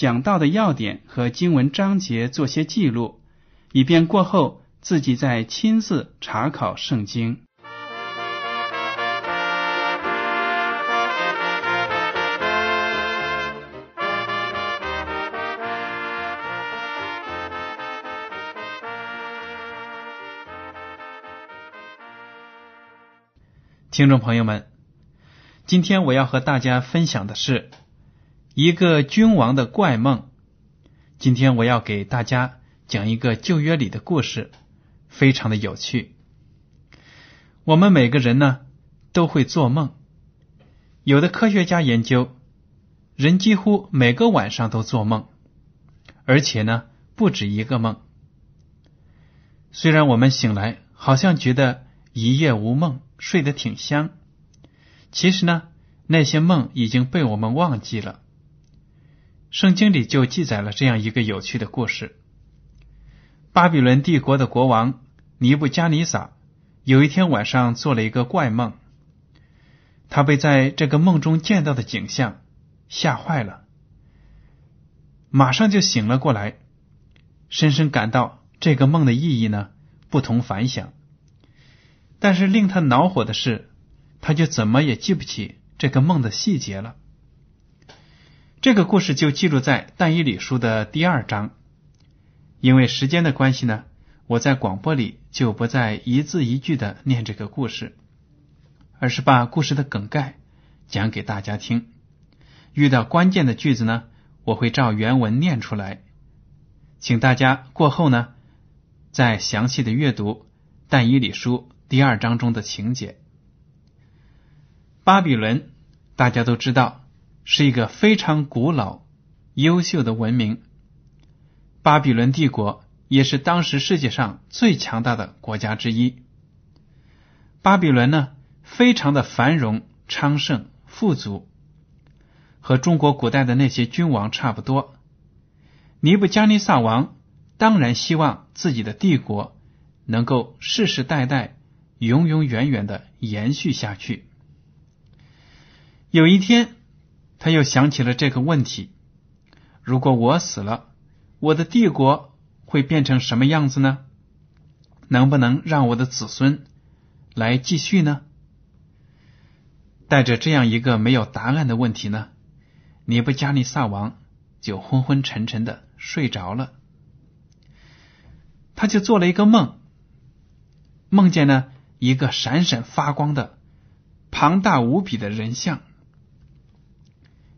讲到的要点和经文章节做些记录，以便过后自己再亲自查考圣经。听众朋友们，今天我要和大家分享的是一个君王的怪梦。今天我要给大家讲一个旧约里的故事，非常的有趣。我们每个人呢都会做梦，有的科学家研究，人几乎每个晚上都做梦，而且呢不止一个梦。虽然我们醒来好像觉得一夜无梦。睡得挺香，其实呢，那些梦已经被我们忘记了。圣经里就记载了这样一个有趣的故事：巴比伦帝国的国王尼布加尼撒有一天晚上做了一个怪梦，他被在这个梦中见到的景象吓坏了，马上就醒了过来，深深感到这个梦的意义呢不同凡响。但是令他恼火的是，他就怎么也记不起这个梦的细节了。这个故事就记录在《但以理书》的第二章。因为时间的关系呢，我在广播里就不再一字一句的念这个故事，而是把故事的梗概讲给大家听。遇到关键的句子呢，我会照原文念出来，请大家过后呢再详细的阅读《但以理书》。第二章中的情节，巴比伦大家都知道是一个非常古老、优秀的文明。巴比伦帝国也是当时世界上最强大的国家之一。巴比伦呢，非常的繁荣、昌盛、富足，和中国古代的那些君王差不多。尼布加尼撒王当然希望自己的帝国能够世世代代。永永远远的延续下去。有一天，他又想起了这个问题：如果我死了，我的帝国会变成什么样子呢？能不能让我的子孙来继续呢？带着这样一个没有答案的问题呢，尼布加尼撒王就昏昏沉沉的睡着了。他就做了一个梦，梦见呢。一个闪闪发光的庞大无比的人像，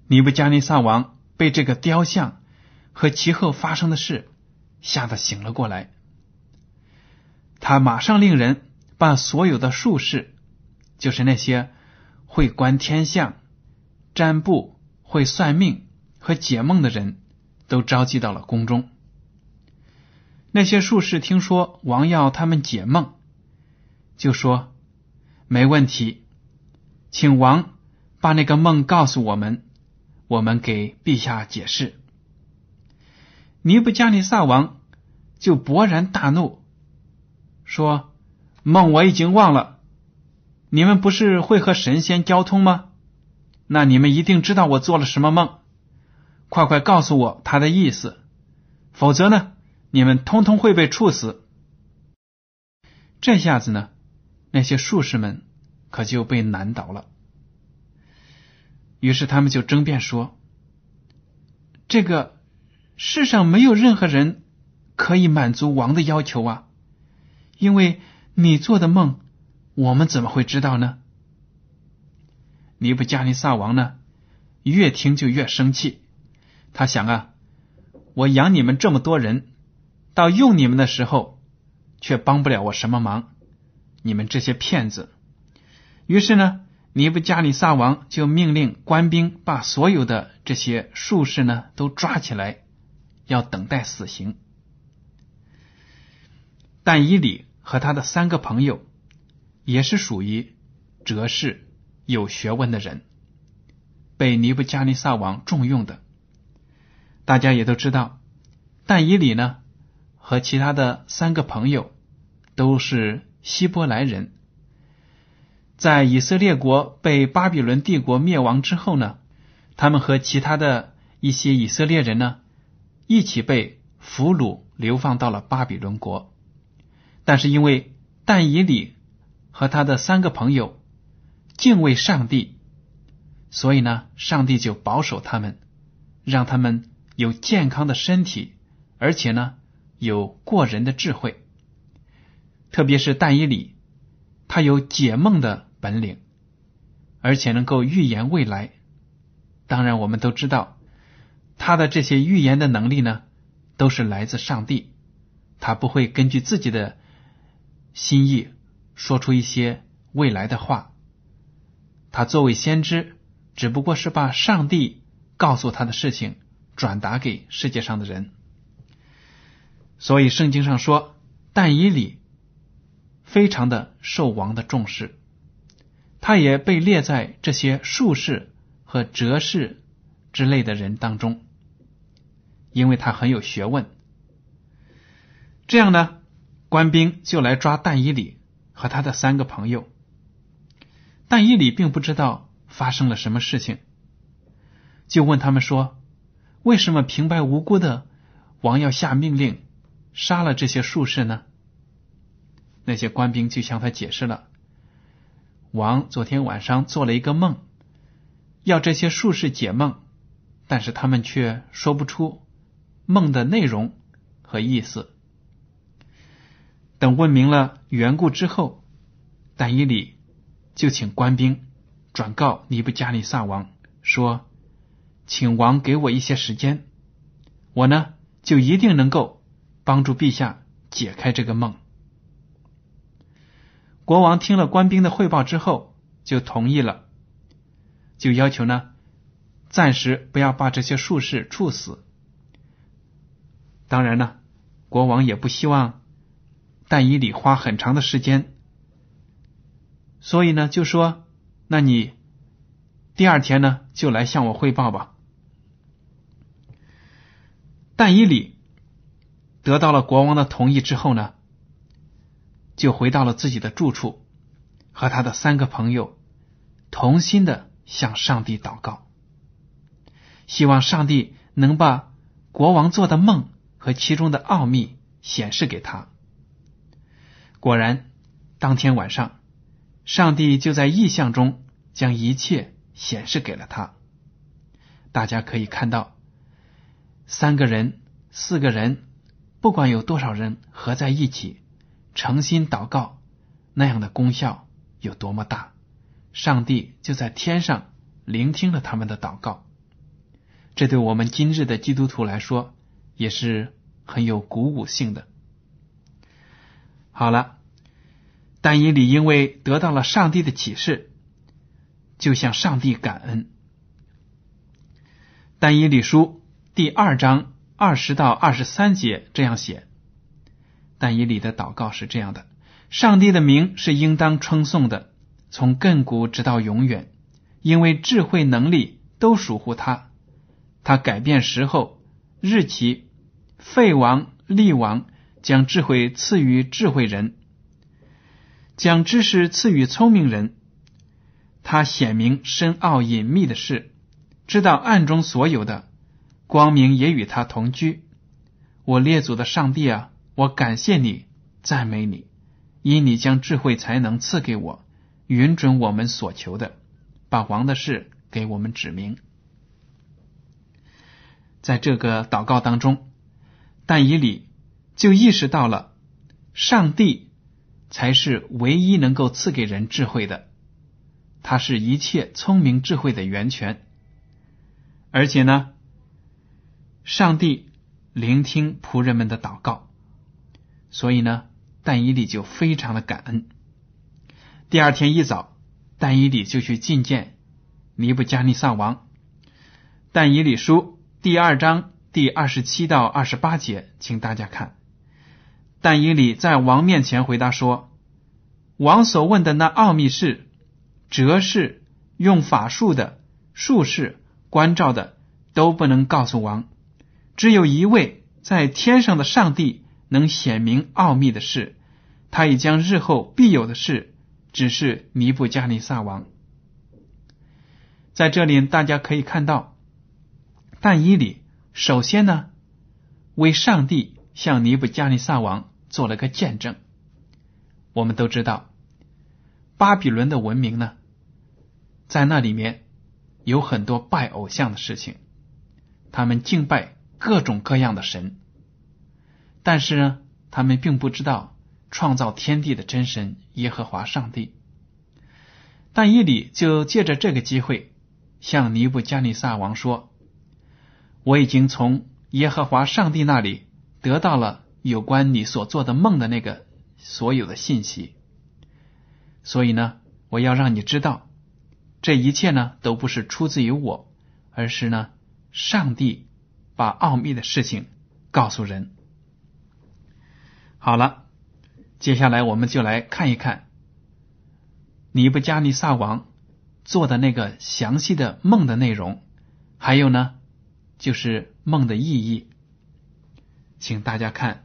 尼布加尼撒王被这个雕像和其后发生的事吓得醒了过来。他马上令人把所有的术士，就是那些会观天象、占卜、会算命和解梦的人都召集到了宫中。那些术士听说王要他们解梦。就说没问题，请王把那个梦告诉我们，我们给陛下解释。尼布加尼撒王就勃然大怒，说：“梦我已经忘了，你们不是会和神仙交通吗？那你们一定知道我做了什么梦，快快告诉我他的意思，否则呢，你们通通会被处死。”这下子呢？那些术士们可就被难倒了，于是他们就争辩说：“这个世上没有任何人可以满足王的要求啊，因为你做的梦，我们怎么会知道呢？”尼布加尼撒王呢，越听就越生气。他想啊，我养你们这么多人，到用你们的时候，却帮不了我什么忙。你们这些骗子！于是呢，尼布加尼撒王就命令官兵把所有的这些术士呢都抓起来，要等待死刑。但伊里和他的三个朋友也是属于哲士。有学问的人，被尼布加尼撒王重用的。大家也都知道，但以里呢和其他的三个朋友都是希伯来人。在以色列国被巴比伦帝国灭亡之后呢，他们和其他的一些以色列人呢一起被俘虏流放到了巴比伦国。但是因为但以里和他的三个朋友。敬畏上帝，所以呢，上帝就保守他们，让他们有健康的身体，而且呢，有过人的智慧。特别是但以里，他有解梦的本领，而且能够预言未来。当然，我们都知道他的这些预言的能力呢，都是来自上帝，他不会根据自己的心意说出一些未来的话。他作为先知，只不过是把上帝告诉他的事情转达给世界上的人。所以圣经上说，但以理非常的受王的重视，他也被列在这些术士和哲士之类的人当中，因为他很有学问。这样呢，官兵就来抓但以理和他的三个朋友。但伊里并不知道发生了什么事情，就问他们说：“为什么平白无故的王要下命令杀了这些术士呢？”那些官兵就向他解释了：王昨天晚上做了一个梦，要这些术士解梦，但是他们却说不出梦的内容和意思。等问明了缘故之后，但伊里。就请官兵转告尼布加尼撒王说：“请王给我一些时间，我呢就一定能够帮助陛下解开这个梦。”国王听了官兵的汇报之后，就同意了，就要求呢暂时不要把这些术士处死。当然呢，国王也不希望但以理花很长的时间。所以呢，就说，那你第二天呢，就来向我汇报吧。但伊里得到了国王的同意之后呢，就回到了自己的住处，和他的三个朋友同心的向上帝祷告，希望上帝能把国王做的梦和其中的奥秘显示给他。果然，当天晚上。上帝就在意象中将一切显示给了他。大家可以看到，三个人、四个人，不管有多少人合在一起，诚心祷告，那样的功效有多么大。上帝就在天上聆听了他们的祷告。这对我们今日的基督徒来说，也是很有鼓舞性的。好了。但以理因为得到了上帝的启示，就向上帝感恩。但以理书第二章二十到二十三节这样写：但以理的祷告是这样的：上帝的名是应当称颂的，从亘古直到永远，因为智慧能力都属乎他。他改变时候、日期，废王立王，将智慧赐予智慧人。将知识赐予聪明人，他显明深奥隐秘的事，知道暗中所有的光明也与他同居。我列祖的上帝啊，我感谢你，赞美你，因你将智慧才能赐给我，允准我们所求的，把王的事给我们指明。在这个祷告当中，但以理就意识到了，上帝才是唯一能够赐给人智慧的，他是一切聪明智慧的源泉。而且呢，上帝聆听仆人们的祷告，所以呢，但以理就非常的感恩。第二天一早，但以理就去觐见尼布加尼撒王。但以理书第二章第二十七到二十八节，请大家看。但以理在王面前回答说：“王所问的那奥秘事、哲士、用法术的术士、关照的，都不能告诉王。只有一位在天上的上帝能显明奥秘的事，他已将日后必有的事指示尼布加尼撒王。”在这里，大家可以看到。但以理首先呢，为上帝向尼布加尼撒王做了个见证。我们都知道，巴比伦的文明呢，在那里面有很多拜偶像的事情，他们敬拜各种各样的神，但是呢，他们并不知道创造天地的真神耶和华上帝。但以理就借着这个机会向尼布加尼撒王说。我已经从耶和华上帝那里得到了有关你所做的梦的那个所有的信息，所以呢，我要让你知道，这一切呢都不是出自于我，而是呢上帝把奥秘的事情告诉人。好了，接下来我们就来看一看尼布加尼撒王做的那个详细的梦的内容，还有呢。就是梦的意义，请大家看《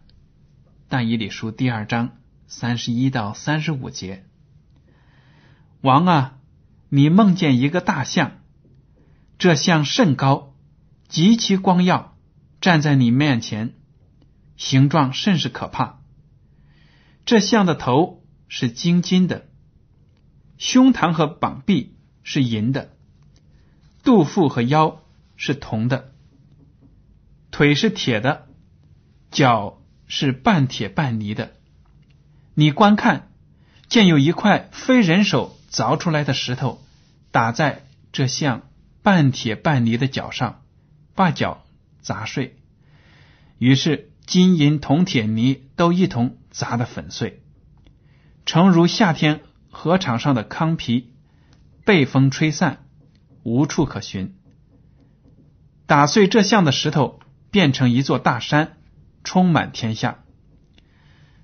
但以理书》第二章三十一到三十五节。王啊，你梦见一个大象，这象甚高，极其光耀，站在你面前，形状甚是可怕。这象的头是金金的，胸膛和膀臂是银的，肚腹和腰是铜的。腿是铁的，脚是半铁半泥的。你观看，见有一块非人手凿出来的石头打在这像半铁半泥的脚上，把脚砸碎。于是金银铜铁泥都一同砸得粉碎，诚如夏天禾场上的糠皮，被风吹散，无处可寻。打碎这像的石头。变成一座大山，充满天下。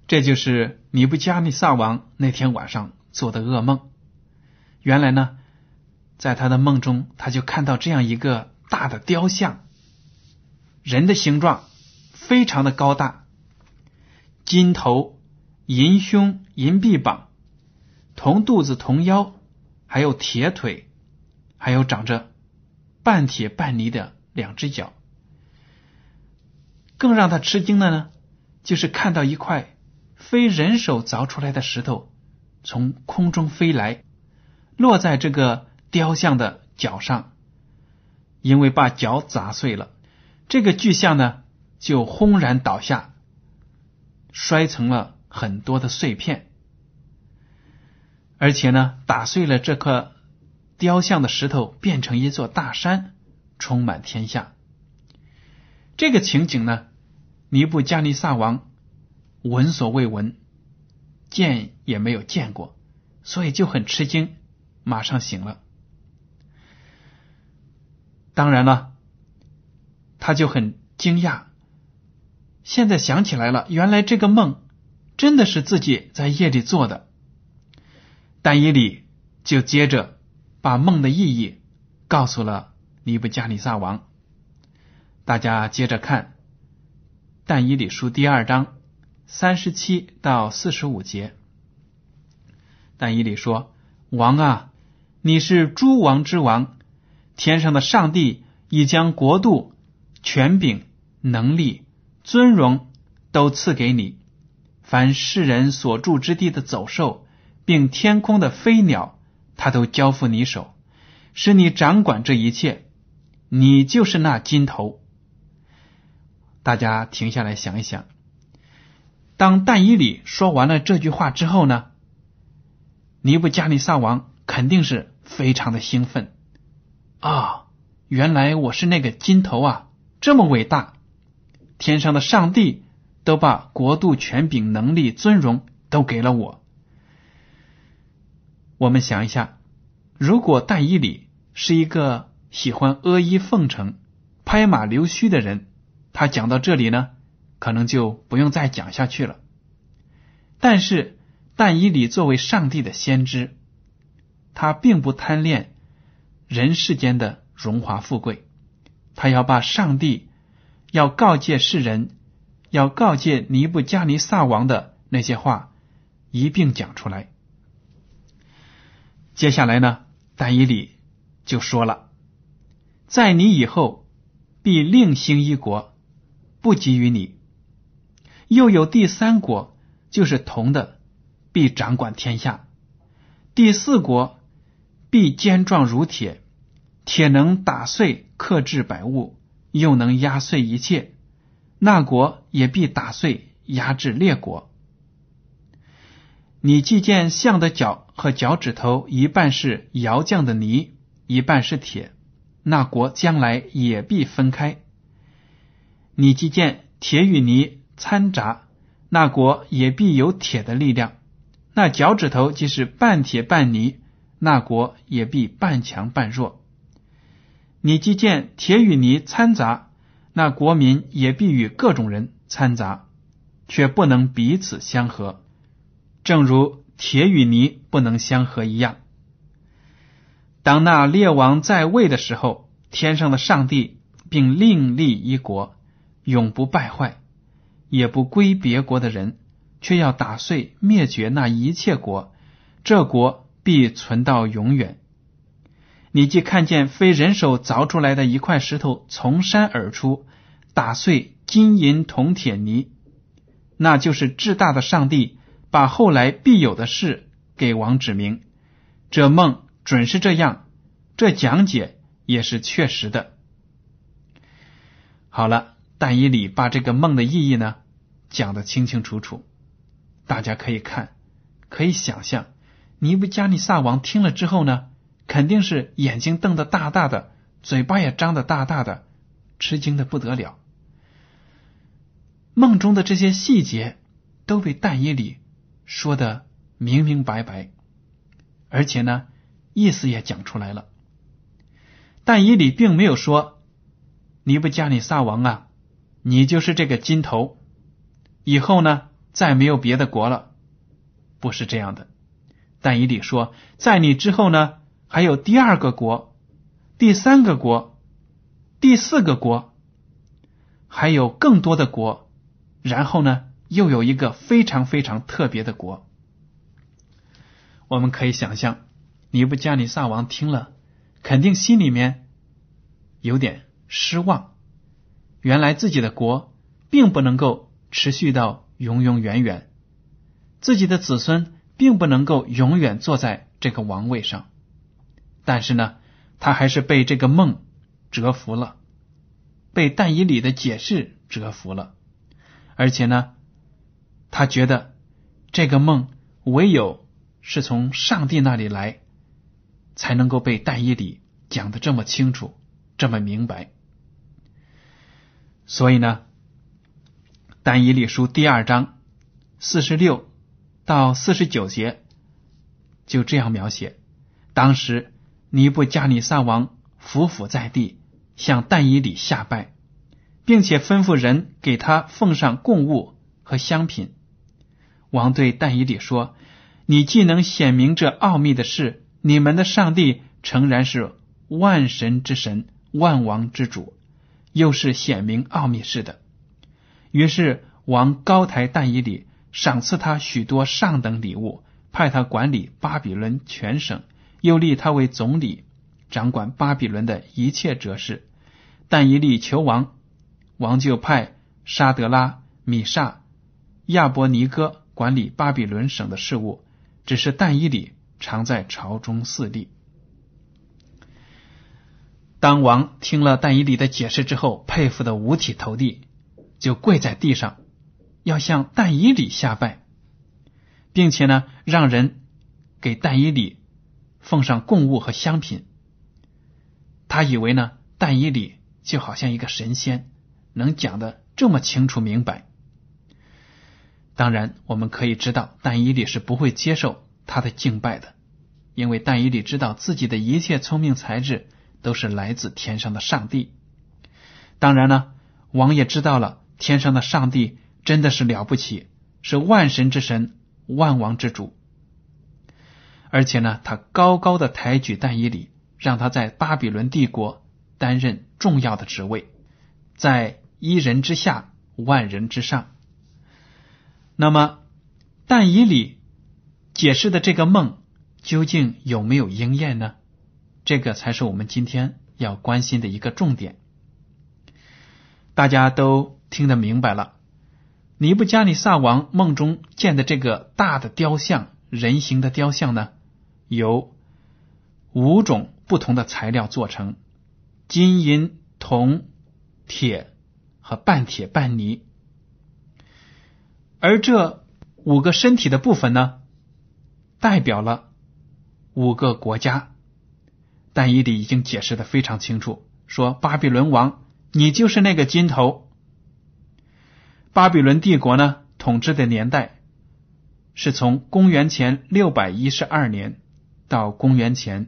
这就是尼布加尼撒王那天晚上做的噩梦。原来呢，在他的梦中，他就看到这样一个大的雕像，人的形状，非常的高大，金头、银胸、银臂膀，铜肚子、铜腰，还有铁腿，还有长着半铁半泥的两只脚。更让他吃惊的呢，就是看到一块非人手凿出来的石头从空中飞来，落在这个雕像的脚上，因为把脚砸碎了，这个巨像呢就轰然倒下，摔成了很多的碎片，而且呢打碎了这颗雕像的石头，变成一座大山，充满天下。这个情景呢。尼布加尼撒王闻所未闻，见也没有见过，所以就很吃惊，马上醒了。当然了，他就很惊讶。现在想起来了，原来这个梦真的是自己在夜里做的。但以理就接着把梦的意义告诉了尼布加尼撒王。大家接着看。但以理书第二章三十七到四十五节，但以理说：“王啊，你是诸王之王，天上的上帝已将国度、权柄、能力、尊荣都赐给你。凡世人所住之地的走兽，并天空的飞鸟，他都交付你手，使你掌管这一切。你就是那金头。”大家停下来想一想，当但以里说完了这句话之后呢，尼布加尼撒王肯定是非常的兴奋啊！原来我是那个金头啊，这么伟大，天上的上帝都把国度、权柄、能力、尊荣都给了我。我们想一下，如果但以里是一个喜欢阿谀奉承、拍马溜须的人。他讲到这里呢，可能就不用再讲下去了。但是，但以理作为上帝的先知，他并不贪恋人世间的荣华富贵，他要把上帝要告诫世人、要告诫尼布加尼撒王的那些话一并讲出来。接下来呢，但以理就说了：“在你以后，必另兴一国。”不给予你，又有第三国，就是铜的，必掌管天下；第四国必坚壮如铁，铁能打碎克制百物，又能压碎一切。那国也必打碎压制列国。你既见象的脚和脚趾头一半是窑匠的泥，一半是铁，那国将来也必分开。你既见铁与泥掺杂，那国也必有铁的力量；那脚趾头即是半铁半泥，那国也必半强半弱。你既见铁与泥掺杂，那国民也必与各种人掺杂，却不能彼此相合，正如铁与泥不能相合一样。当那列王在位的时候，天上的上帝并另立一国。永不败坏，也不归别国的人，却要打碎灭绝那一切国，这国必存到永远。你既看见非人手凿出来的一块石头从山而出，打碎金银铜铁泥，那就是至大的上帝把后来必有的事给王指明。这梦准是这样，这讲解也是确实的。好了。但以理把这个梦的意义呢讲得清清楚楚，大家可以看，可以想象，尼布加尼撒王听了之后呢，肯定是眼睛瞪得大大的，嘴巴也张得大大的，吃惊的不得了。梦中的这些细节都被但以里说的明明白白，而且呢，意思也讲出来了。但以理并没有说尼布加尼撒王啊。你就是这个金头，以后呢再没有别的国了，不是这样的。但以理说，在你之后呢还有第二个国、第三个国、第四个国，还有更多的国，然后呢又有一个非常非常特别的国。我们可以想象，尼布加尼撒王听了，肯定心里面有点失望。原来自己的国并不能够持续到永永远远，自己的子孙并不能够永远坐在这个王位上。但是呢，他还是被这个梦折服了，被但以理的解释折服了，而且呢，他觉得这个梦唯有是从上帝那里来，才能够被但以理讲的这么清楚，这么明白。所以呢，《但以理书》第二章四十六到四十九节就这样描写：当时尼布加尼撒王伏伏在地，向但以理下拜，并且吩咐人给他奉上贡物和香品。王对但以理说：“你既能显明这奥秘的事，你们的上帝诚然是万神之神，万王之主。”又是显明奥秘似的。于是王高抬但以理，赏赐他许多上等礼物，派他管理巴比伦全省，又立他为总理，掌管巴比伦的一切哲事。但以理求王，王就派沙德拉、米煞、亚伯尼哥管理巴比伦省的事务。只是但以理常在朝中侍立。当王听了但以理的解释之后，佩服的五体投地，就跪在地上，要向但以里下拜，并且呢，让人给但以里奉上贡物和香品。他以为呢，但以里就好像一个神仙，能讲的这么清楚明白。当然，我们可以知道，但以里是不会接受他的敬拜的，因为但以里知道自己的一切聪明才智都是来自天上的上帝。当然呢，王也知道了，天上的上帝真的是了不起，是万神之神、万王之主。而且呢，他高高的抬举但以里，让他在巴比伦帝国担任重要的职位，在一人之下，万人之上。那么，但以理解释的这个梦究竟有没有应验呢？这个才是我们今天要关心的一个重点。大家都听得明白了，尼布加尼撒王梦中见的这个大的雕像，人形的雕像呢，由五种不同的材料做成：金银、铜、铁和半铁半泥。而这五个身体的部分呢，代表了五个国家。但伊里已经解释的非常清楚，说巴比伦王，你就是那个金头。巴比伦帝国呢，统治的年代是从公元前六百一十二年到公元前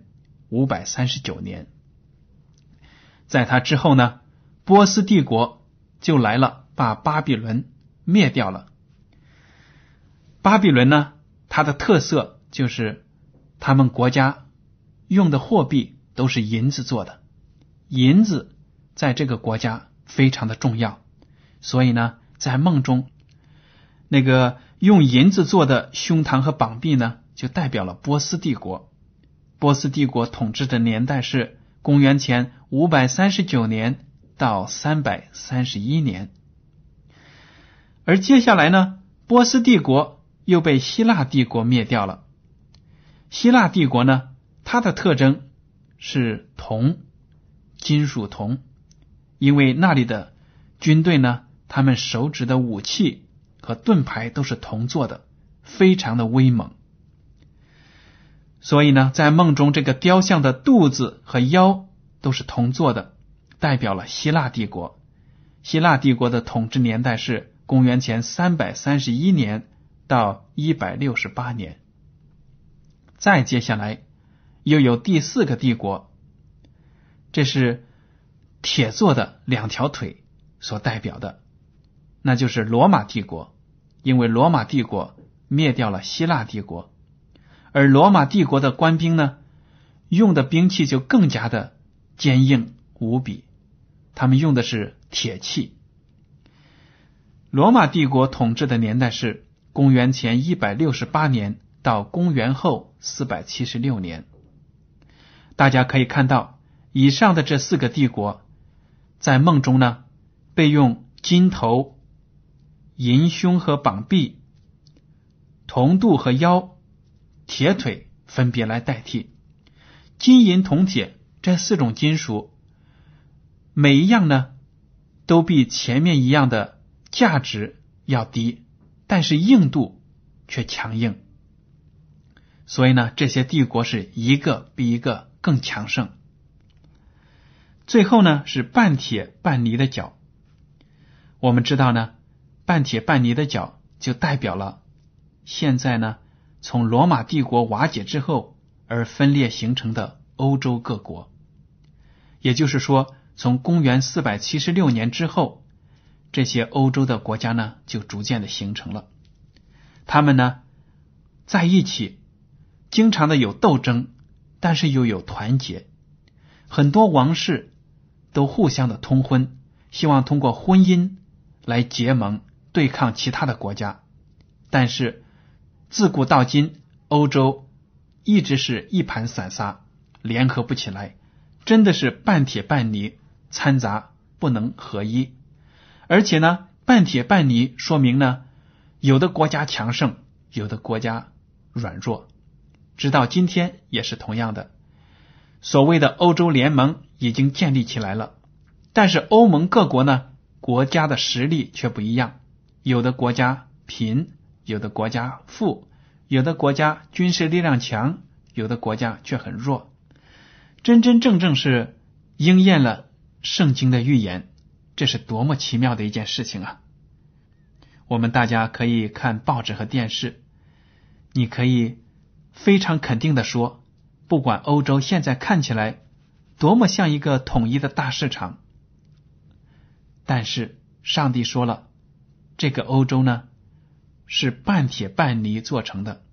五百三十九年。在他之后呢，波斯帝国就来了，把巴比伦灭掉了。巴比伦呢，它的特色就是他们国家用的货币都是银子做的，银子在这个国家非常的重要，所以呢，在梦中那个用银子做的胸膛和膀臂呢，就代表了波斯帝国。波斯帝国统治的年代是公元前五百三十九年到三百三十一年，而接下来呢，波斯帝国。又被希腊帝国灭掉了。希腊帝国呢，它的特征是铜，金属铜，因为那里的军队呢，他们手指的武器和盾牌都是铜做的，非常的威猛。所以呢，在梦中，这个雕像的肚子和腰都是铜做的，代表了希腊帝国。希腊帝国的统治年代是公元前三百三十一年。到一百六十八年，再接下来又有第四个帝国，这是铁做的两条腿所代表的，那就是罗马帝国。因为罗马帝国灭掉了希腊帝国，而罗马帝国的官兵呢，用的兵器就更加的坚硬无比，他们用的是铁器。罗马帝国统治的年代是。公元前一百六十八年到公元后四百七十六年，大家可以看到，以上的这四个帝国在梦中呢，被用金头、银胸和膀臂、铜肚和腰、铁腿分别来代替。金银铜铁这四种金属，每一样呢，都比前面一样的价值要低。但是硬度却强硬，所以呢，这些帝国是一个比一个更强盛。最后呢，是半铁半泥的脚。我们知道呢，半铁半泥的脚就代表了现在呢，从罗马帝国瓦解之后而分裂形成的欧洲各国。也就是说，从公元四百七十六年之后。这些欧洲的国家呢，就逐渐的形成了。他们呢，在一起，经常的有斗争，但是又有团结。很多王室都互相的通婚，希望通过婚姻来结盟对抗其他的国家。但是自古到今，欧洲一直是一盘散沙，联合不起来，真的是半铁半泥，掺杂不能合一。而且呢，半铁半泥，说明呢，有的国家强盛，有的国家软弱，直到今天也是同样的。所谓的欧洲联盟已经建立起来了，但是欧盟各国呢，国家的实力却不一样，有的国家贫，有的国家富，有的国家军事力量强，有的国家却很弱。真真正正是应验了圣经的预言，这是多么奇妙的一件事情啊！我们大家可以看报纸和电视，你可以非常肯定的说，不管欧洲现在看起来多么像一个统一的大市场，但是上帝说了，这个欧洲呢是半铁半泥做成的，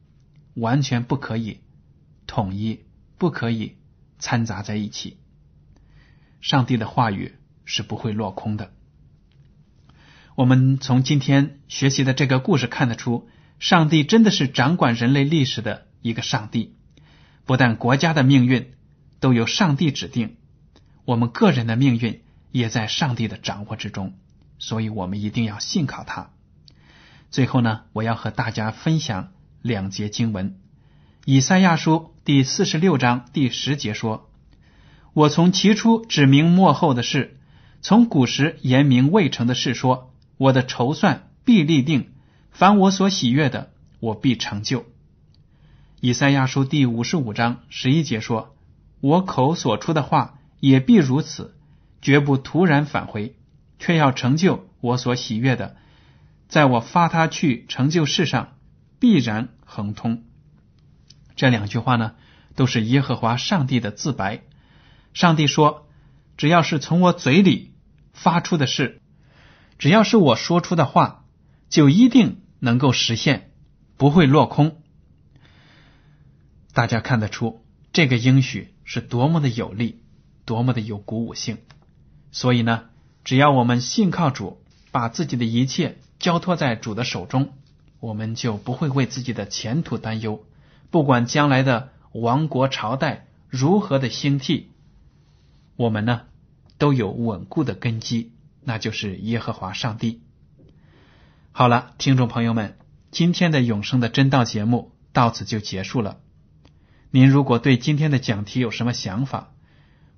完全不可以统一，不可以掺杂在一起。上帝的话语是不会落空的。我们从今天学习的这个故事看得出，上帝真的是掌管人类历史的一个上帝。不但国家的命运都由上帝指定，我们个人的命运也在上帝的掌握之中。所以，我们一定要信靠他。最后呢，我要和大家分享两节经文：以赛亚书第四十六章第十节说：“我从起初指明末后的事，从古时言明未成的事说。”我的筹算必立定，凡我所喜悦的，我必成就。以赛亚书第五十五章十一节说：“我口所出的话也必如此，绝不突然返回，却要成就我所喜悦的。在我发他去成就世上，必然亨通。”这两句话呢，都是耶和华上帝的自白。上帝说：“只要是从我嘴里发出的事。”只要是我说出的话，就一定能够实现，不会落空。大家看得出这个应许是多么的有力，多么的有鼓舞性。所以呢，只要我们信靠主，把自己的一切交托在主的手中，我们就不会为自己的前途担忧。不管将来的王国朝代如何的兴替，我们呢都有稳固的根基。那就是耶和华上帝。好了，听众朋友们，今天的永生的真道节目到此就结束了。您如果对今天的讲题有什么想法，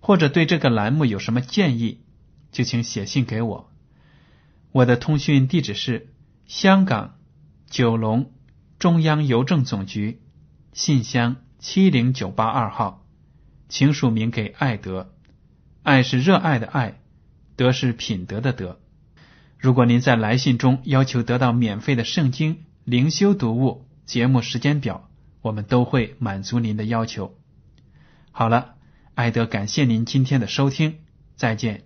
或者对这个栏目有什么建议，就请写信给我。我的通讯地址是香港九龙中央邮政总局信箱七零九八二号，请署名给爱德。爱是热爱的爱。德是品德的德。如果您在来信中要求得到免费的圣经灵修读物节目时间表，我们都会满足您的要求。好了，艾德，感谢您今天的收听，再见。